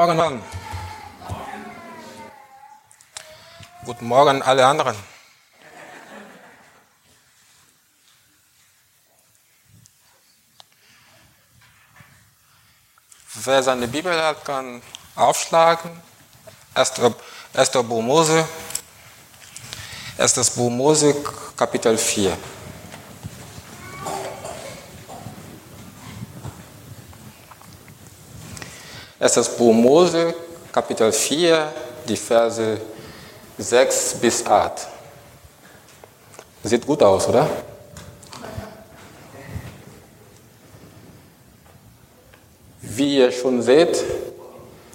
Guten Morgen. Guten Morgen alle anderen. Wer seine Bibel hat, kann aufschlagen. 1. Buch Mose. 1. Buch Mose, Kapitel 4. Erstes Buch Mose, Kapitel 4, die Verse 6 bis 8. Sieht gut aus, oder? Wie ihr schon seht,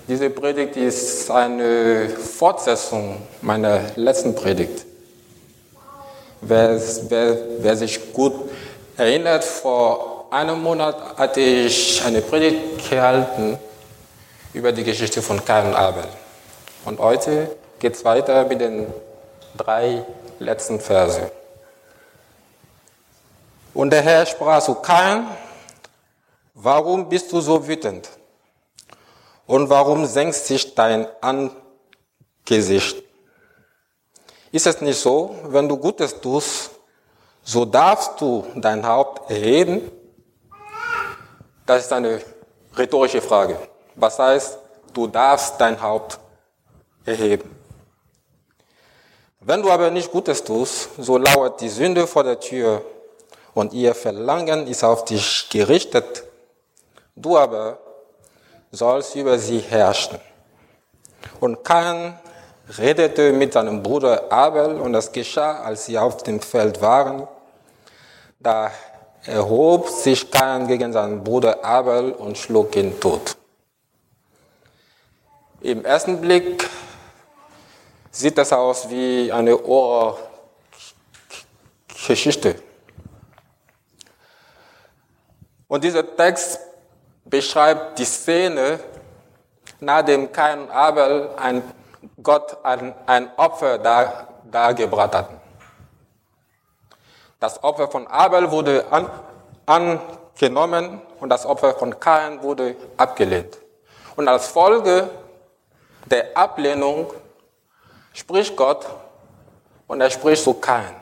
diese Predigt ist eine Fortsetzung meiner letzten Predigt. Wer, wer, wer sich gut erinnert, vor einem Monat hatte ich eine Predigt gehalten über die Geschichte von Kain und Abel. Und heute geht es weiter mit den drei letzten Verse. Und der Herr sprach zu Kain, warum bist du so wütend? Und warum senkst sich dein Angesicht? Ist es nicht so, wenn du Gutes tust, so darfst du dein Haupt erheben? Das ist eine rhetorische Frage. Was heißt, du darfst dein Haupt erheben. Wenn du aber nicht Gutes tust, so lauert die Sünde vor der Tür und ihr Verlangen ist auf dich gerichtet. Du aber sollst über sie herrschen. Und Kain redete mit seinem Bruder Abel und das geschah, als sie auf dem Feld waren. Da erhob sich Kain gegen seinen Bruder Abel und schlug ihn tot. Im ersten Blick sieht das aus wie eine Ohrgeschichte. Und dieser Text beschreibt die Szene, nachdem Kain und Abel ein Gott ein, ein Opfer dar, dargebracht hatten. Das Opfer von Abel wurde an, angenommen und das Opfer von Kain wurde abgelehnt. Und als Folge der Ablehnung spricht Gott und er spricht zu Kain.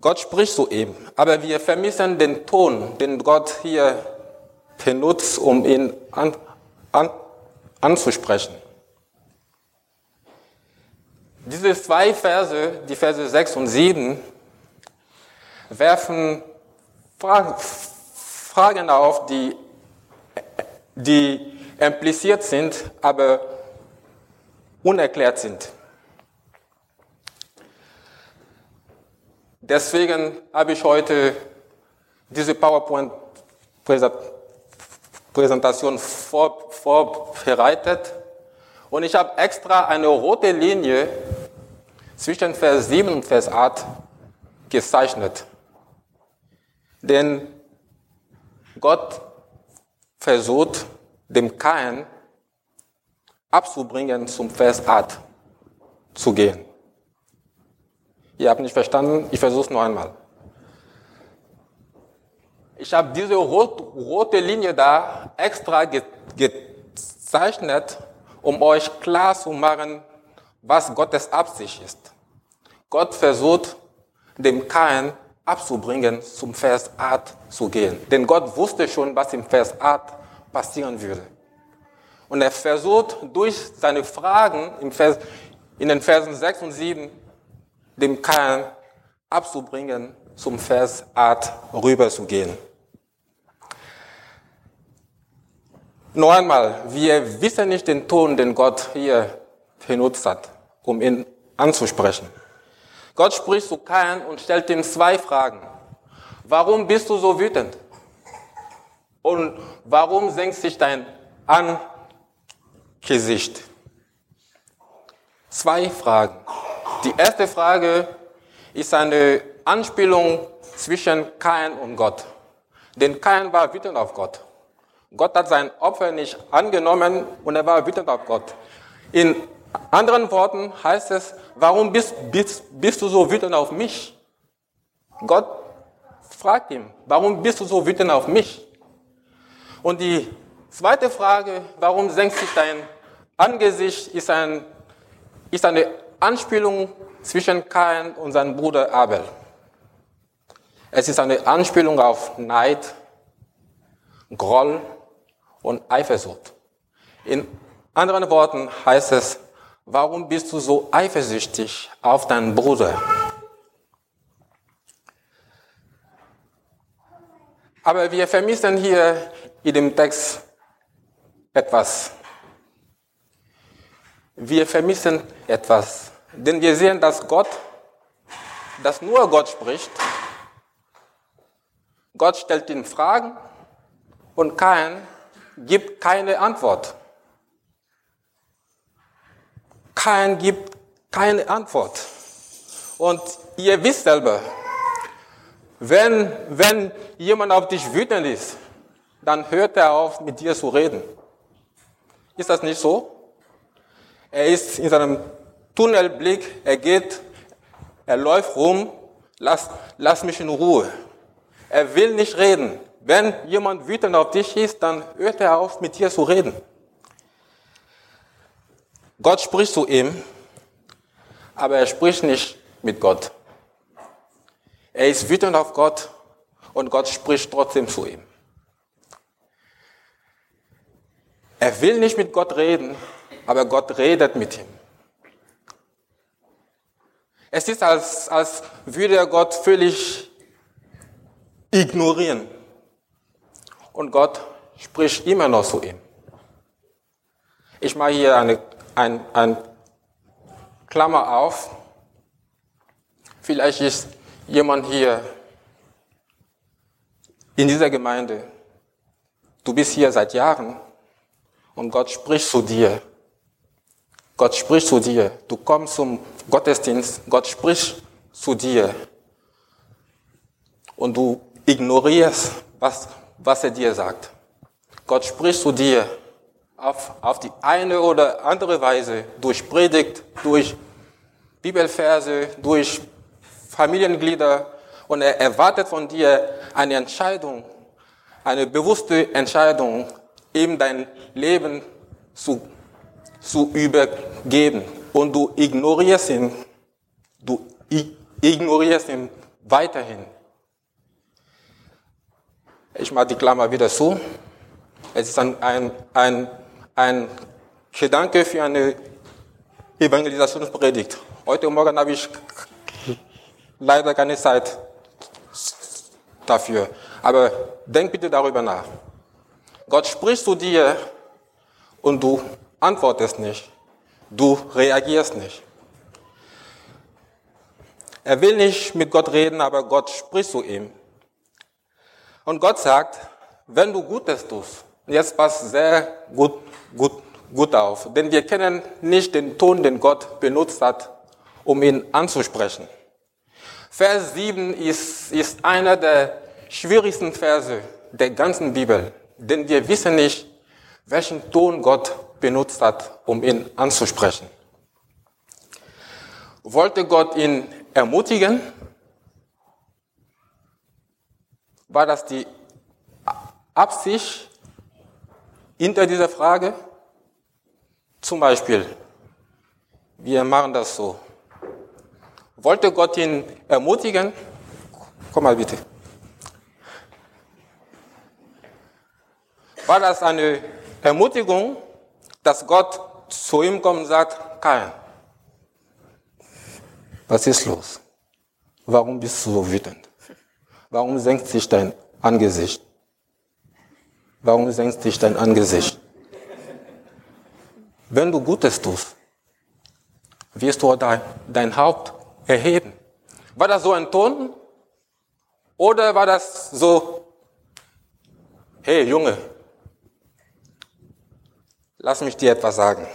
Gott spricht zu ihm, aber wir vermissen den Ton, den Gott hier benutzt, um ihn an, an, anzusprechen. Diese zwei Verse, die Verse 6 und 7, werfen Fragen auf, die, die impliziert sind, aber unerklärt sind. Deswegen habe ich heute diese PowerPoint-Präsentation vorbereitet und ich habe extra eine rote Linie zwischen Vers 7 und Vers 8 gezeichnet. Denn Gott versucht, dem Kain abzubringen, zum Vers 8 zu gehen. Ihr habt nicht verstanden, ich versuche es noch einmal. Ich habe diese rot, rote Linie da extra ge, gezeichnet, um euch klar zu machen, was Gottes Absicht ist. Gott versucht, dem Kain abzubringen, zum Vers 8 zu gehen. Denn Gott wusste schon, was im Vers 8 passieren würde. Und er versucht durch seine Fragen Vers, in den Versen 6 und 7 dem Kain abzubringen, zum Vers 8 rüberzugehen. Noch einmal, wir wissen nicht den Ton, den Gott hier benutzt hat, um ihn anzusprechen. Gott spricht zu Kain und stellt ihm zwei Fragen. Warum bist du so wütend? Und warum senkt sich dein Angesicht? Zwei Fragen. Die erste Frage ist eine Anspielung zwischen Kain und Gott. Denn Kain war wütend auf Gott. Gott hat sein Opfer nicht angenommen und er war wütend auf Gott. In anderen Worten heißt es, warum bist, bist, bist du so wütend auf mich? Gott fragt ihn, warum bist du so wütend auf mich? Und die Zweite Frage, warum senkt sich dein Angesicht, ist, ein, ist eine Anspielung zwischen Kain und seinem Bruder Abel. Es ist eine Anspielung auf Neid, Groll und Eifersucht. In anderen Worten heißt es, warum bist du so eifersüchtig auf deinen Bruder? Aber wir vermissen hier in dem Text etwas. Wir vermissen etwas, denn wir sehen, dass Gott, dass nur Gott spricht. Gott stellt ihn Fragen und kein gibt keine Antwort. Kein gibt keine Antwort. Und ihr wisst selber, wenn, wenn jemand auf dich wütend ist, dann hört er auf, mit dir zu reden. Ist das nicht so? Er ist in seinem Tunnelblick, er geht, er läuft rum, lass, lass mich in Ruhe. Er will nicht reden. Wenn jemand wütend auf dich ist, dann hört er auf, mit dir zu reden. Gott spricht zu ihm, aber er spricht nicht mit Gott. Er ist wütend auf Gott und Gott spricht trotzdem zu ihm. Er will nicht mit Gott reden, aber Gott redet mit ihm. Es ist, als, als würde er Gott völlig ignorieren. Und Gott spricht immer noch zu ihm. Ich mache hier eine, ein, ein Klammer auf. Vielleicht ist jemand hier in dieser Gemeinde. Du bist hier seit Jahren und Gott spricht zu dir. Gott spricht zu dir. Du kommst zum Gottesdienst, Gott spricht zu dir. Und du ignorierst, was, was er dir sagt. Gott spricht zu dir auf, auf die eine oder andere Weise, durch Predigt, durch Bibelverse, durch Familienglieder. Und er erwartet von dir eine Entscheidung, eine bewusste Entscheidung, ihm dein Leben zu, zu übergeben. Und du ignorierst ihn, du ignorierst ihn weiterhin. Ich mache die Klammer wieder zu. Es ist ein, ein, ein, ein Gedanke für eine Evangelisationspredigt. Heute Morgen habe ich leider keine Zeit dafür. Aber denk bitte darüber nach. Gott spricht zu dir und du antwortest nicht. Du reagierst nicht. Er will nicht mit Gott reden, aber Gott spricht zu ihm. Und Gott sagt, wenn du Gutes tust, jetzt passt sehr gut, gut, gut auf, denn wir kennen nicht den Ton, den Gott benutzt hat, um ihn anzusprechen. Vers 7 ist, ist einer der schwierigsten Verse der ganzen Bibel. Denn wir wissen nicht, welchen Ton Gott benutzt hat, um ihn anzusprechen. Wollte Gott ihn ermutigen? War das die Absicht hinter dieser Frage? Zum Beispiel, wir machen das so. Wollte Gott ihn ermutigen? Komm mal bitte. War das eine Ermutigung, dass Gott zu ihm kommt und sagt, Kain, was ist los? Warum bist du so wütend? Warum senkt sich dein Angesicht? Warum senkt sich dein Angesicht? Wenn du Gutes tust, wirst du dein, dein Haupt erheben. War das so ein Ton? Oder war das so, hey Junge, Lass mich dir etwas sagen.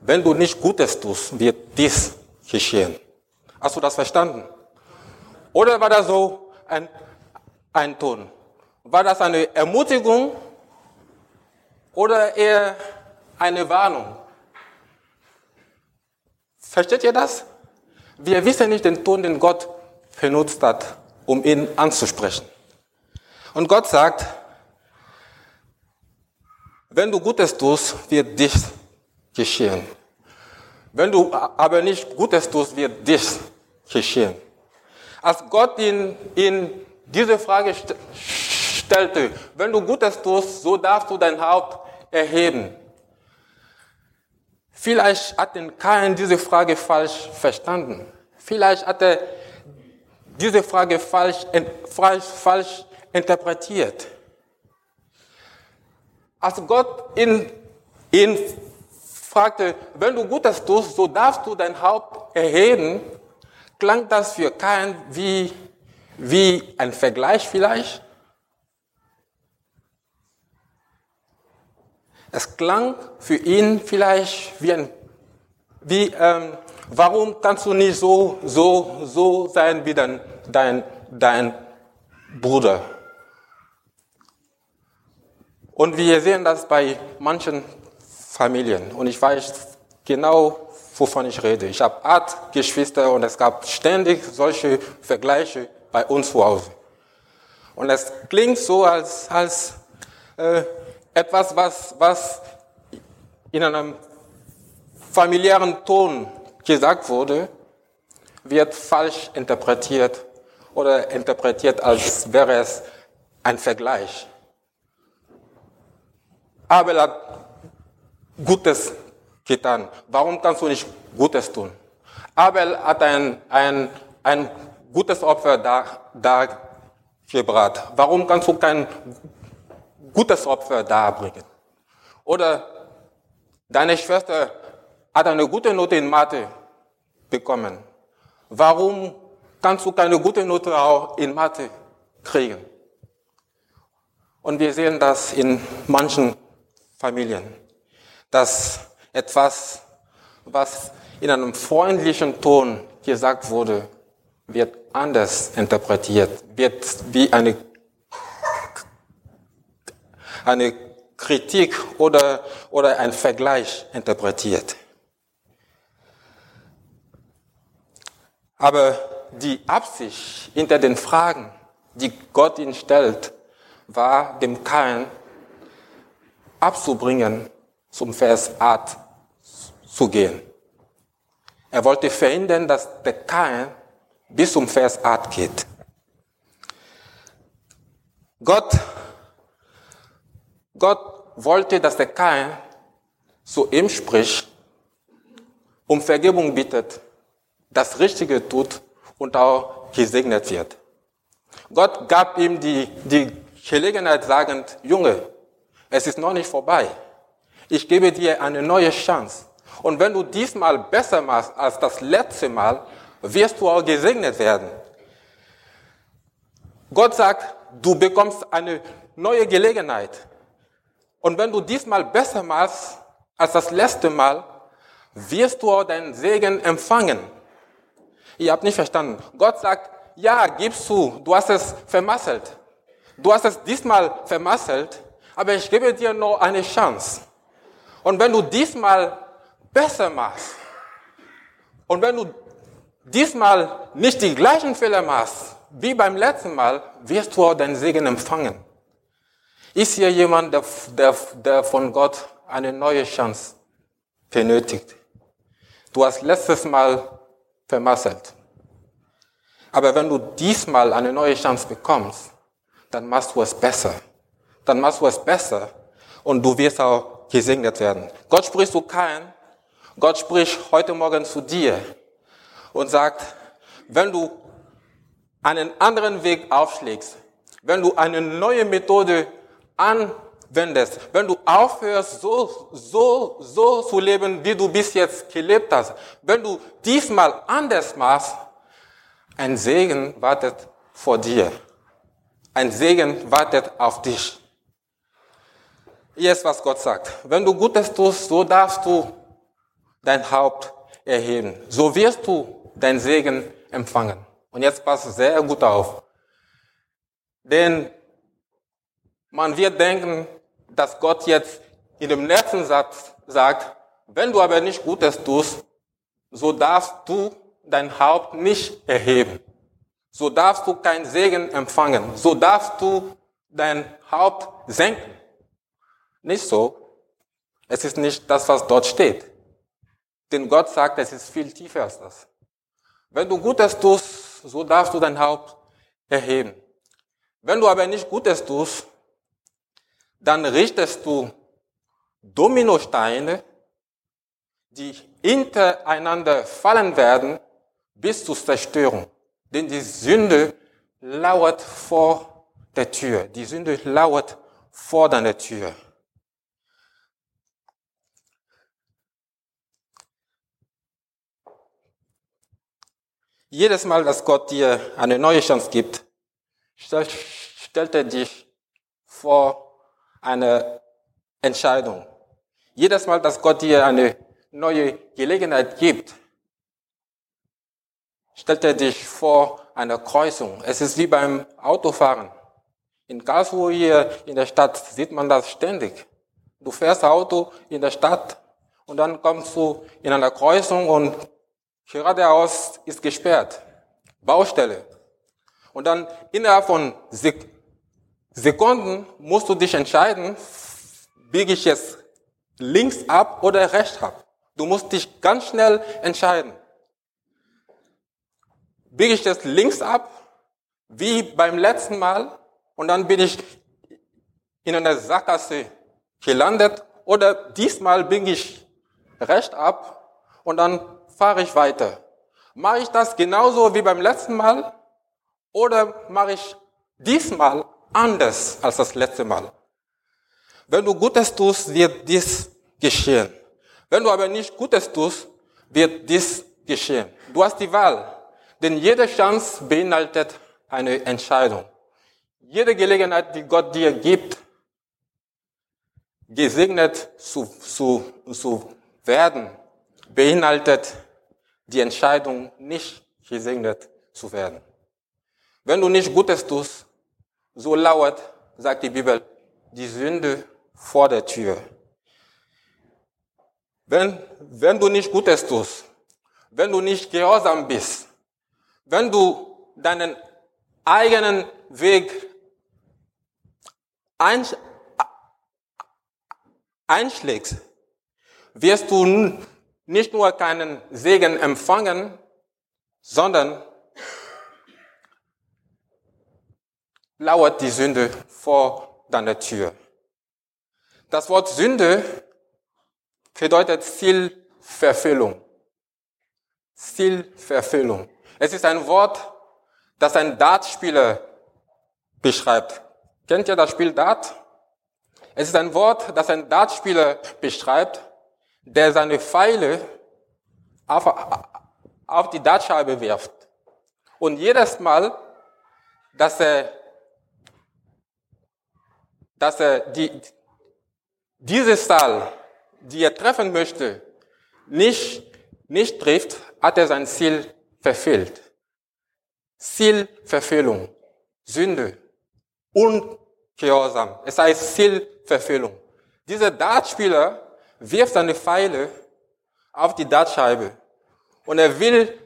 Wenn du nicht Gutes tust, wird dies geschehen. Hast du das verstanden? Oder war das so ein, ein Ton? War das eine Ermutigung oder eher eine Warnung? Versteht ihr das? Wir wissen nicht den Ton, den Gott benutzt hat, um ihn anzusprechen. Und Gott sagt, Wenn du Gutes tust, wird dies geschehen. Wenn du aber nicht Gutes tust, wird dies geschehen. Als Gott ihn, ihn diese Frage st stellte, wenn du Gutes tust, so darfst du dein Haupt erheben. Vielleicht hat den Kain diese Frage falsch verstanden. Vielleicht hat er diese Frage falsch, falsch, falsch interpretiert. Als Gott ihn, ihn fragte, wenn du Gutes tust, so darfst du dein Haupt erheben, klang das für keinen wie, wie ein Vergleich vielleicht. Es klang für ihn vielleicht wie ein, wie, ähm, warum kannst du nicht so, so, so sein wie dein, dein, dein Bruder? Und wir sehen das bei manchen Familien. Und ich weiß genau, wovon ich rede. Ich habe acht Geschwister und es gab ständig solche Vergleiche bei uns zu Hause. Und es klingt so, als, als äh, etwas, was, was in einem familiären Ton gesagt wurde, wird falsch interpretiert oder interpretiert, als wäre es ein Vergleich. Abel hat Gutes getan. Warum kannst du nicht Gutes tun? Abel hat ein, ein, ein gutes Opfer da, da gebracht. Warum kannst du kein gutes Opfer darbringen? Oder deine Schwester hat eine gute Note in Mathe bekommen. Warum kannst du keine gute Note auch in Mathe kriegen? Und wir sehen das in manchen Familien, dass etwas, was in einem freundlichen Ton gesagt wurde, wird anders interpretiert, wird wie eine, eine Kritik oder, oder ein Vergleich interpretiert. Aber die Absicht hinter den Fragen, die Gott ihn stellt, war dem Kain abzubringen, zum Vers 8 zu gehen. Er wollte verhindern, dass der Kain bis zum Vers 8 geht. Gott, Gott wollte, dass der Kain zu ihm spricht, um Vergebung bittet, das Richtige tut und auch gesegnet wird. Gott gab ihm die, die Gelegenheit sagend, Junge, es ist noch nicht vorbei. Ich gebe dir eine neue Chance. Und wenn du diesmal besser machst als das letzte Mal, wirst du auch gesegnet werden. Gott sagt, du bekommst eine neue Gelegenheit. Und wenn du diesmal besser machst als das letzte Mal, wirst du auch deinen Segen empfangen. Ihr habt nicht verstanden. Gott sagt, ja, gibst du, du hast es vermasselt. Du hast es diesmal vermasselt, aber ich gebe dir noch eine Chance. Und wenn du diesmal besser machst und wenn du diesmal nicht die gleichen Fehler machst wie beim letzten Mal, wirst du auch deinen Segen empfangen. Ist hier jemand, der, der, der von Gott eine neue Chance benötigt? Du hast letztes Mal vermasselt. Aber wenn du diesmal eine neue Chance bekommst, dann machst du es besser dann machst du es besser und du wirst auch gesegnet werden. Gott spricht zu keinem. Gott spricht heute Morgen zu dir und sagt, wenn du einen anderen Weg aufschlägst, wenn du eine neue Methode anwendest, wenn du aufhörst, so, so, so zu leben, wie du bis jetzt gelebt hast, wenn du diesmal anders machst, ein Segen wartet vor dir. Ein Segen wartet auf dich. Hier ist, was Gott sagt. Wenn du Gutes tust, so darfst du dein Haupt erheben. So wirst du dein Segen empfangen. Und jetzt pass sehr gut auf. Denn man wird denken, dass Gott jetzt in dem letzten Satz sagt, wenn du aber nicht Gutes tust, so darfst du dein Haupt nicht erheben. So darfst du kein Segen empfangen. So darfst du dein Haupt senken. Nicht so. Es ist nicht das, was dort steht. Denn Gott sagt, es ist viel tiefer als das. Wenn du Gutes tust, so darfst du dein Haupt erheben. Wenn du aber nicht Gutes tust, dann richtest du Dominosteine, die hintereinander fallen werden bis zur Zerstörung. Denn die Sünde lauert vor der Tür. Die Sünde lauert vor deiner Tür. Jedes Mal, dass Gott dir eine neue Chance gibt, stellt er dich vor eine Entscheidung. Jedes Mal, dass Gott dir eine neue Gelegenheit gibt, stellt er dich vor einer Kreuzung. Es ist wie beim Autofahren. In Karlsruhe hier in der Stadt sieht man das ständig. Du fährst Auto in der Stadt und dann kommst du in einer Kreuzung und geradeaus ist gesperrt. Baustelle. Und dann innerhalb von Sekunden musst du dich entscheiden, biege ich jetzt links ab oder rechts ab. Du musst dich ganz schnell entscheiden. Biege ich jetzt links ab, wie beim letzten Mal, und dann bin ich in einer Sackgasse gelandet, oder diesmal biege ich rechts ab und dann fahre ich weiter. Mache ich das genauso wie beim letzten Mal oder mache ich diesmal anders als das letzte Mal? Wenn du Gutes tust, wird dies geschehen. Wenn du aber nicht Gutes tust, wird dies geschehen. Du hast die Wahl, denn jede Chance beinhaltet eine Entscheidung. Jede Gelegenheit, die Gott dir gibt, gesegnet zu, zu, zu werden, beinhaltet die Entscheidung, nicht gesegnet zu werden. Wenn du nicht Gutes tust, so lauert, sagt die Bibel, die Sünde vor der Tür. Wenn, wenn du nicht Gutes tust, wenn du nicht gehorsam bist, wenn du deinen eigenen Weg einschlägst, wirst du nicht nur keinen Segen empfangen, sondern lauert die Sünde vor deiner Tür. Das Wort Sünde bedeutet Zielverfehlung. Zielverfehlung. Es ist ein Wort, das ein Dartspieler beschreibt. Kennt ihr das Spiel Dart? Es ist ein Wort, das ein Dartspieler beschreibt, der seine Pfeile auf, auf die Dartscheibe wirft. Und jedes Mal, dass er, dass er die, diese Zahl, die er treffen möchte, nicht, nicht trifft, hat er sein Ziel verfehlt. Zielverfehlung, Sünde, Ungehorsam. Es heißt Zielverfehlung. Dieser Dartspieler wirft seine Pfeile auf die Dartscheibe und er will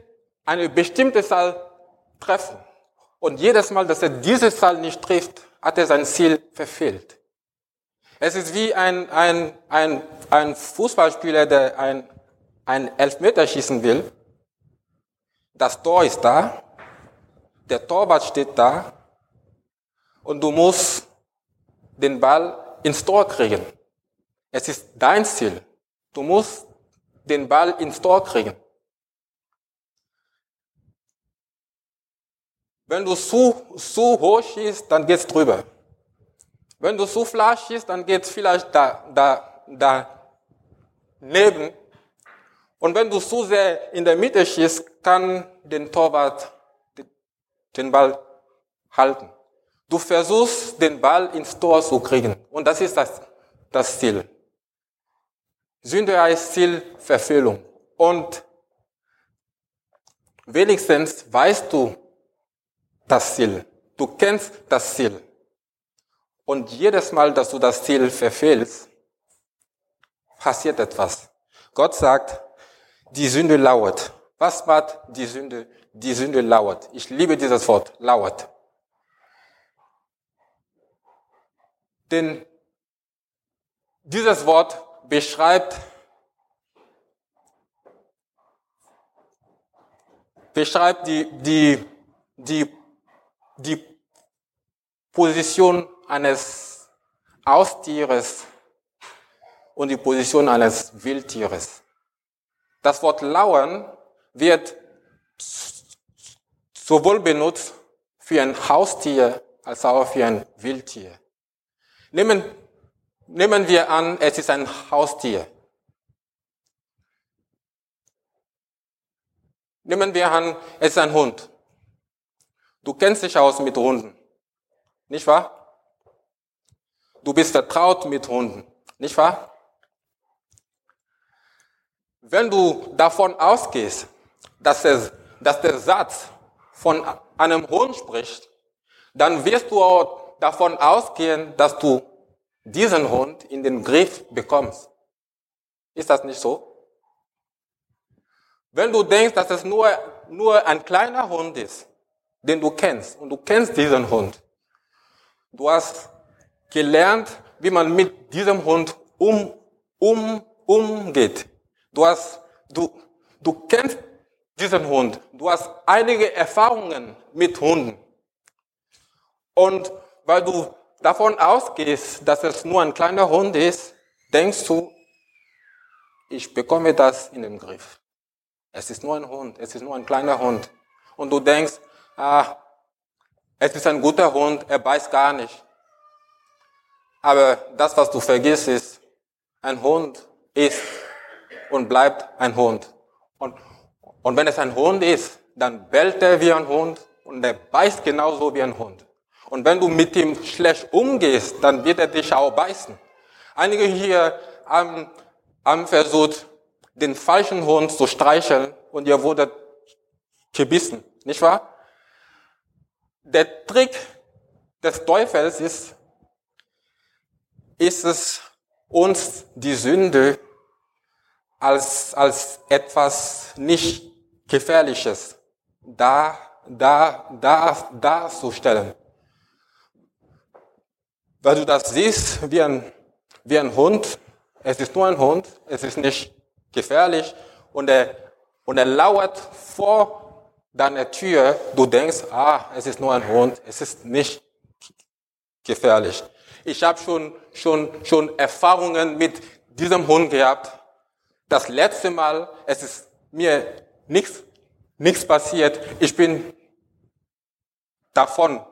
eine bestimmte Zahl treffen. Und jedes Mal, dass er diese Zahl nicht trifft, hat er sein Ziel verfehlt. Es ist wie ein, ein, ein, ein Fußballspieler, der ein, ein Elfmeter schießen will. Das Tor ist da, der Torwart steht da und du musst den Ball ins Tor kriegen. Es ist dein Ziel. Du musst den Ball ins Tor kriegen. Wenn du zu, zu hoch schießt, dann geht's drüber. Wenn du zu flach schießt, dann geht's vielleicht da, da, da neben. Und wenn du zu sehr in der Mitte schießt, kann den Torwart den Ball halten. Du versuchst, den Ball ins Tor zu kriegen. Und das ist das, das Ziel. Sünde heißt Zielverfehlung. Und wenigstens weißt du das Ziel. Du kennst das Ziel. Und jedes Mal, dass du das Ziel verfehlst, passiert etwas. Gott sagt, die Sünde lauert. Was macht die Sünde? Die Sünde lauert. Ich liebe dieses Wort, lauert. Denn dieses Wort beschreibt, beschreibt die, die, die, die Position eines Haustieres und die Position eines Wildtieres. Das Wort lauern wird sowohl benutzt für ein Haustier als auch für ein Wildtier. Nehmen, nehmen wir an, es ist ein Haustier. Nehmen wir an, es ist ein Hund. Du kennst dich aus mit Hunden. Nicht wahr? Du bist vertraut mit Hunden. Nicht wahr? Wenn du davon ausgehst, dass, es, dass der Satz von einem Hund spricht, dann wirst du auch davon ausgehen, dass du diesen Hund in den Griff bekommst. Ist das nicht so? Wenn du denkst, dass es nur, nur ein kleiner Hund ist, den du kennst, und du kennst diesen Hund, du hast gelernt, wie man mit diesem Hund um, um, umgeht. Du hast, du, du kennst diesen Hund. Du hast einige Erfahrungen mit Hunden. Und weil du davon ausgehst, dass es nur ein kleiner Hund ist, denkst du, ich bekomme das in den Griff. Es ist nur ein Hund, es ist nur ein kleiner Hund. Und du denkst, ah, es ist ein guter Hund, er beißt gar nicht. Aber das, was du vergisst, ist, ein Hund ist und bleibt ein Hund. Und, und wenn es ein Hund ist, dann bellt er wie ein Hund und er beißt genauso wie ein Hund. Und wenn du mit ihm schlecht umgehst, dann wird er dich auch beißen. Einige hier haben, haben versucht, den falschen Hund zu streicheln und ihr wurdet gebissen, nicht wahr? Der Trick des Teufels ist, ist es, uns die Sünde als, als etwas nicht Gefährliches da, da, da, darzustellen. Weil du das siehst wie ein, wie ein Hund, es ist nur ein Hund, es ist nicht gefährlich und er, und er lauert vor deiner Tür, du denkst, ah, es ist nur ein Hund, es ist nicht gefährlich. Ich habe schon, schon, schon Erfahrungen mit diesem Hund gehabt. Das letzte Mal, es ist mir nichts, nichts passiert. Ich bin davon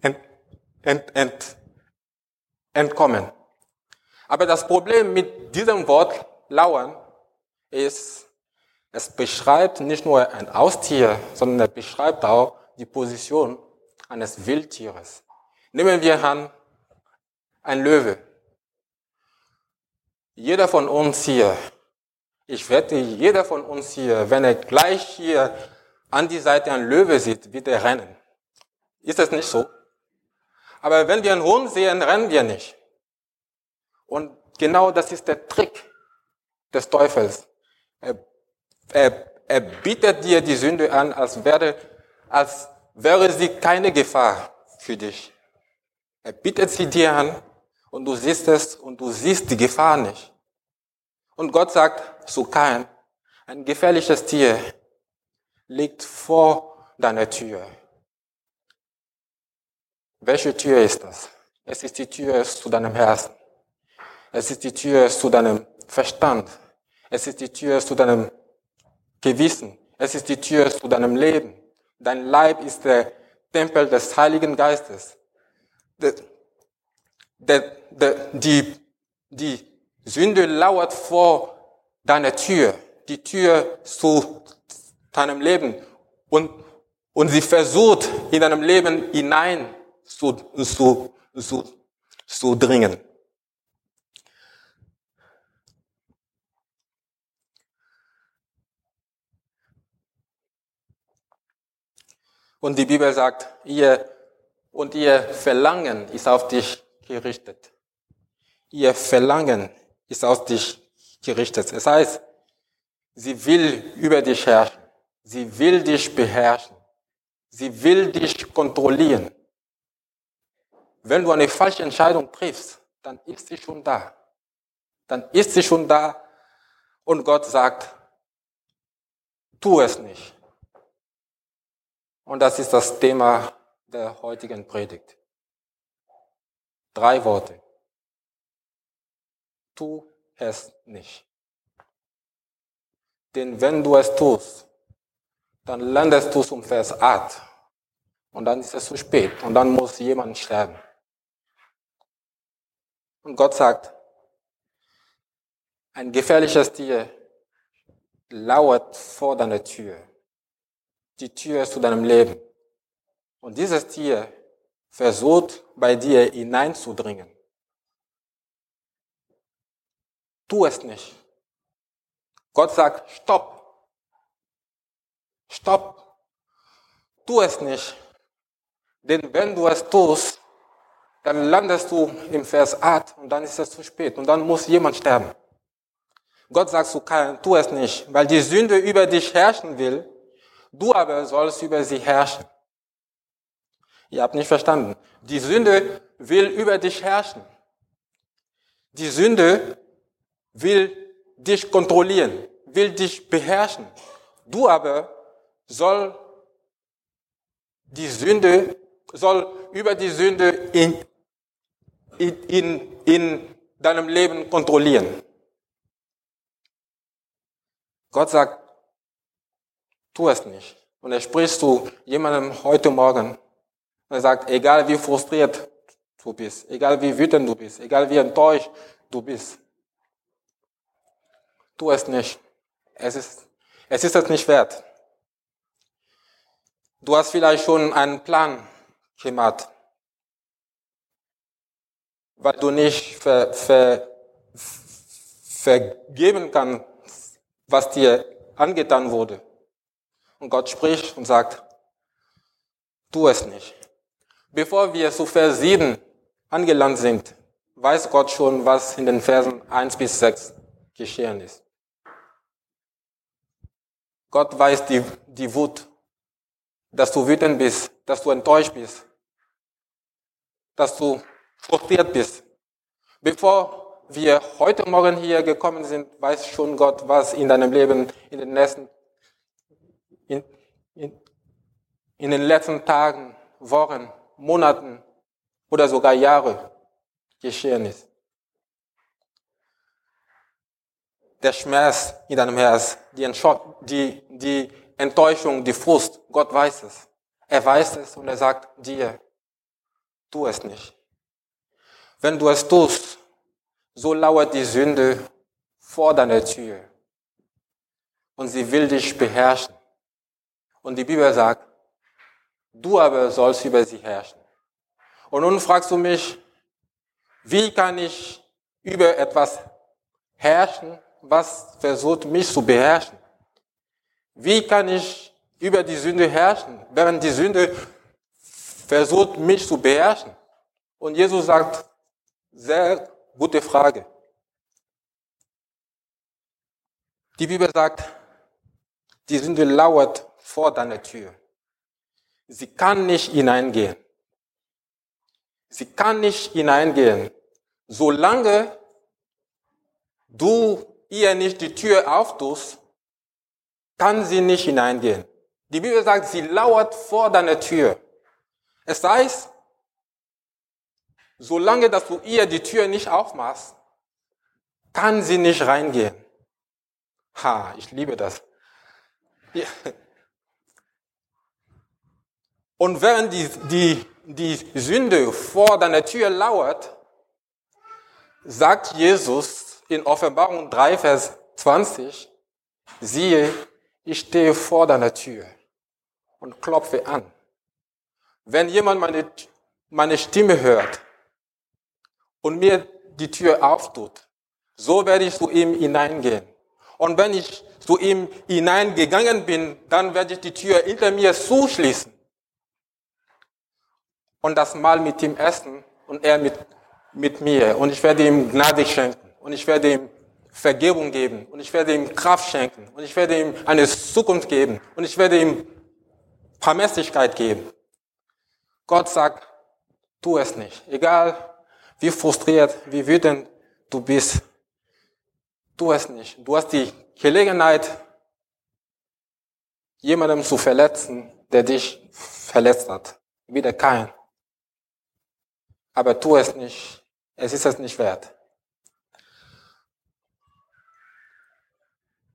ent, ent, ent, entkommen. Aber das Problem mit diesem Wort lauern ist, es beschreibt nicht nur ein Haustier, sondern es beschreibt auch die Position eines Wildtieres. Nehmen wir an, ein Löwe. Jeder von uns hier, ich wette, jeder von uns hier, wenn er gleich hier an die Seite ein Löwe sieht, wird er rennen. Ist das nicht so? Aber wenn wir einen Hund sehen, rennen wir nicht. Und genau das ist der Trick des Teufels. Er, er, er bietet dir die Sünde an, als wäre, als wäre sie keine Gefahr für dich. Er bietet sie dir an und du siehst es und du siehst die Gefahr nicht. Und Gott sagt zu Kain, ein gefährliches Tier liegt vor deiner Tür. Welche Tür ist das? Es ist die Tür zu deinem Herzen. Es ist die Tür zu deinem Verstand. Es ist die Tür zu deinem Gewissen. Es ist die Tür zu deinem Leben. Dein Leib ist der Tempel des Heiligen Geistes. Der, der, der, die, die Sünde lauert vor deiner Tür, die Tür zu deinem Leben und, und sie versucht in deinem Leben hinein zu, zu, zu, zu dringen. Und die Bibel sagt, ihr und ihr Verlangen ist auf dich gerichtet. Ihr Verlangen ist auf dich gerichtet. Das heißt, sie will über dich herrschen. Sie will dich beherrschen. Sie will dich kontrollieren. Wenn du eine falsche Entscheidung triffst, dann ist sie schon da. dann ist sie schon da und Gott sagt, tu es nicht. Und das ist das Thema der heutigen Predigt. Drei Worte. Tu es nicht. Denn wenn du es tust, dann landest du zum Vers 8. Und dann ist es zu spät. Und dann muss jemand sterben. Und Gott sagt, ein gefährliches Tier lauert vor deiner Tür. Die Tür zu deinem Leben. Und dieses Tier versucht bei dir hineinzudringen. Tu es nicht. Gott sagt, stopp. Stopp. Tu es nicht. Denn wenn du es tust, dann landest du im Vers 8 und dann ist es zu spät und dann muss jemand sterben. Gott sagt zu Kain, tu es nicht, weil die Sünde über dich herrschen will, du aber sollst über sie herrschen. Ihr habt nicht verstanden. Die Sünde will über dich herrschen. Die Sünde will dich kontrollieren, will dich beherrschen. Du aber soll die Sünde, soll über die Sünde in, in, in, in deinem Leben kontrollieren. Gott sagt, tu es nicht. Und er spricht zu jemandem heute Morgen. Und er sagt, egal wie frustriert du bist, egal wie wütend du bist, egal wie enttäuscht du bist, tu es nicht. Es ist, es ist es nicht wert. Du hast vielleicht schon einen Plan gemacht, weil du nicht ver, ver, vergeben kannst, was dir angetan wurde. Und Gott spricht und sagt, tu es nicht. Bevor wir zu Vers 7 angelangt sind, weiß Gott schon, was in den Versen 1 bis 6 geschehen ist. Gott weiß die, die Wut, dass du wütend bist, dass du enttäuscht bist, dass du frustriert bist. Bevor wir heute Morgen hier gekommen sind, weiß schon Gott, was in deinem Leben in den nächsten, in, in, in den letzten Tagen, Wochen, Monaten oder sogar Jahre geschehen ist. Der Schmerz in deinem Herz, die, die, die Enttäuschung, die Frust, Gott weiß es. Er weiß es und er sagt dir, tu es nicht. Wenn du es tust, so lauert die Sünde vor deiner Tür. Und sie will dich beherrschen. Und die Bibel sagt, du aber sollst über sie herrschen. Und nun fragst du mich, wie kann ich über etwas herrschen, was versucht mich zu beherrschen? Wie kann ich über die Sünde herrschen, während die Sünde versucht mich zu beherrschen? Und Jesus sagt sehr Gute Frage. Die Bibel sagt, die Sünde lauert vor deiner Tür. Sie kann nicht hineingehen. Sie kann nicht hineingehen, solange du ihr nicht die Tür auftust, kann sie nicht hineingehen. Die Bibel sagt, sie lauert vor deiner Tür. Es heißt, Solange dass du ihr die Tür nicht aufmachst, kann sie nicht reingehen. Ha, ich liebe das. Ja. Und während die, die, die Sünde vor deiner Tür lauert, sagt Jesus in Offenbarung 3, Vers 20, siehe, ich stehe vor deiner Tür und klopfe an. Wenn jemand meine, meine Stimme hört und mir die Tür auftut, so werde ich zu ihm hineingehen. Und wenn ich zu ihm hineingegangen bin, dann werde ich die Tür hinter mir zuschließen. Und das Mal mit ihm essen und er mit, mit mir. Und ich werde ihm Gnade schenken. Und ich werde ihm Vergebung geben. Und ich werde ihm Kraft schenken. Und ich werde ihm eine Zukunft geben. Und ich werde ihm Vermäßlichkeit geben. Gott sagt, tu es nicht. Egal wie frustriert, wie wütend du bist. Tu es nicht. Du hast die Gelegenheit, jemandem zu verletzen, der dich verletzt hat. Wie der Kain. Aber tu es nicht. Es ist es nicht wert.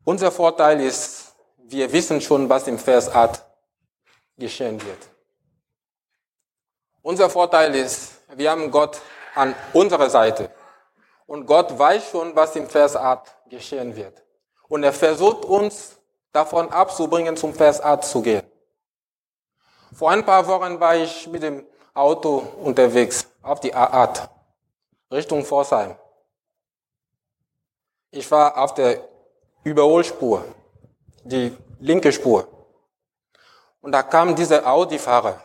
Unser Vorteil ist, wir wissen schon, was im Vers 8 geschehen wird. Unser Vorteil ist, wir haben Gott an unserer Seite. Und Gott weiß schon, was im Vers 8 geschehen wird. Und er versucht uns davon abzubringen, zum Vers 8 zu gehen. Vor ein paar Wochen war ich mit dem Auto unterwegs auf die A8 Richtung Forsheim. Ich war auf der Überholspur, die linke Spur. Und da kam dieser Audi-Fahrer.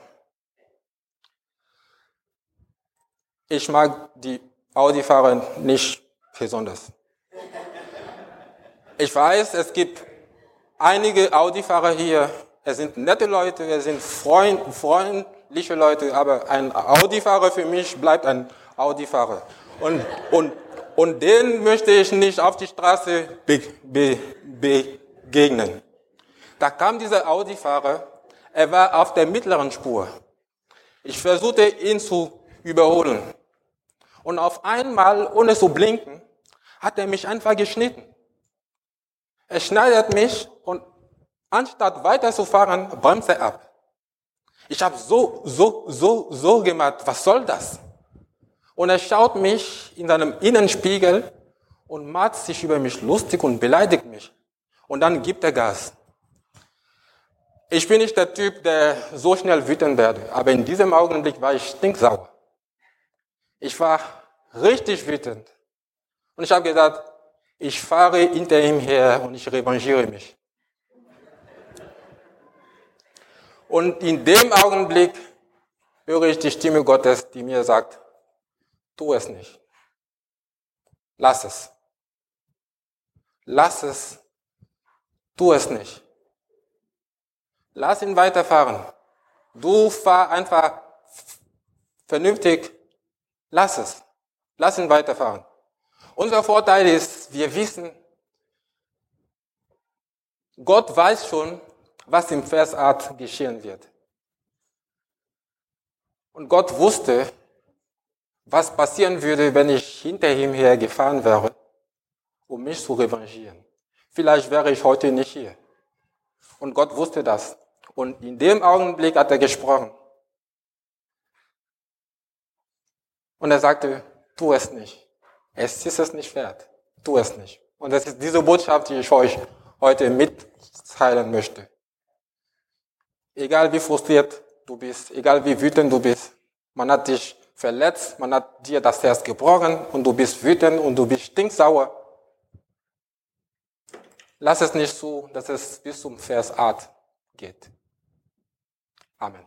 Ich mag die Audi-Fahrer nicht besonders. Ich weiß, es gibt einige Audi-Fahrer hier. Es sind nette Leute, es sind freund, freundliche Leute, aber ein Audi-Fahrer für mich bleibt ein Audi-Fahrer. Und, und, und den möchte ich nicht auf die Straße be, be, begegnen. Da kam dieser Audi-Fahrer, er war auf der mittleren Spur. Ich versuchte ihn zu überholen. Und auf einmal, ohne zu blinken, hat er mich einfach geschnitten. Er schneidet mich und anstatt weiterzufahren, bremst er ab. Ich habe so, so, so, so gemacht, was soll das? Und er schaut mich in seinem Innenspiegel und macht sich über mich lustig und beleidigt mich. Und dann gibt er Gas. Ich bin nicht der Typ, der so schnell wütend werde, aber in diesem Augenblick war ich stinksauer. Ich war richtig wütend. Und ich habe gesagt, ich fahre hinter ihm her und ich revanchiere mich. Und in dem Augenblick höre ich die Stimme Gottes, die mir sagt, Tu es nicht. Lass es. Lass es. Tu es nicht. Lass ihn weiterfahren. Du fahr einfach vernünftig. Lass es. Lass ihn weiterfahren. Unser Vorteil ist, wir wissen, Gott weiß schon, was im Vers 8 geschehen wird. Und Gott wusste, was passieren würde, wenn ich hinter ihm her gefahren wäre, um mich zu revanchieren. Vielleicht wäre ich heute nicht hier. Und Gott wusste das. Und in dem Augenblick hat er gesprochen. Und er sagte, tu es nicht. Es ist es nicht wert. Tu es nicht. Und das ist diese Botschaft, die ich euch heute mitteilen möchte. Egal wie frustriert du bist, egal wie wütend du bist, man hat dich verletzt, man hat dir das Herz gebrochen und du bist wütend und du bist stinksauer. Lass es nicht zu, dass es bis zum Vers 8 geht. Amen.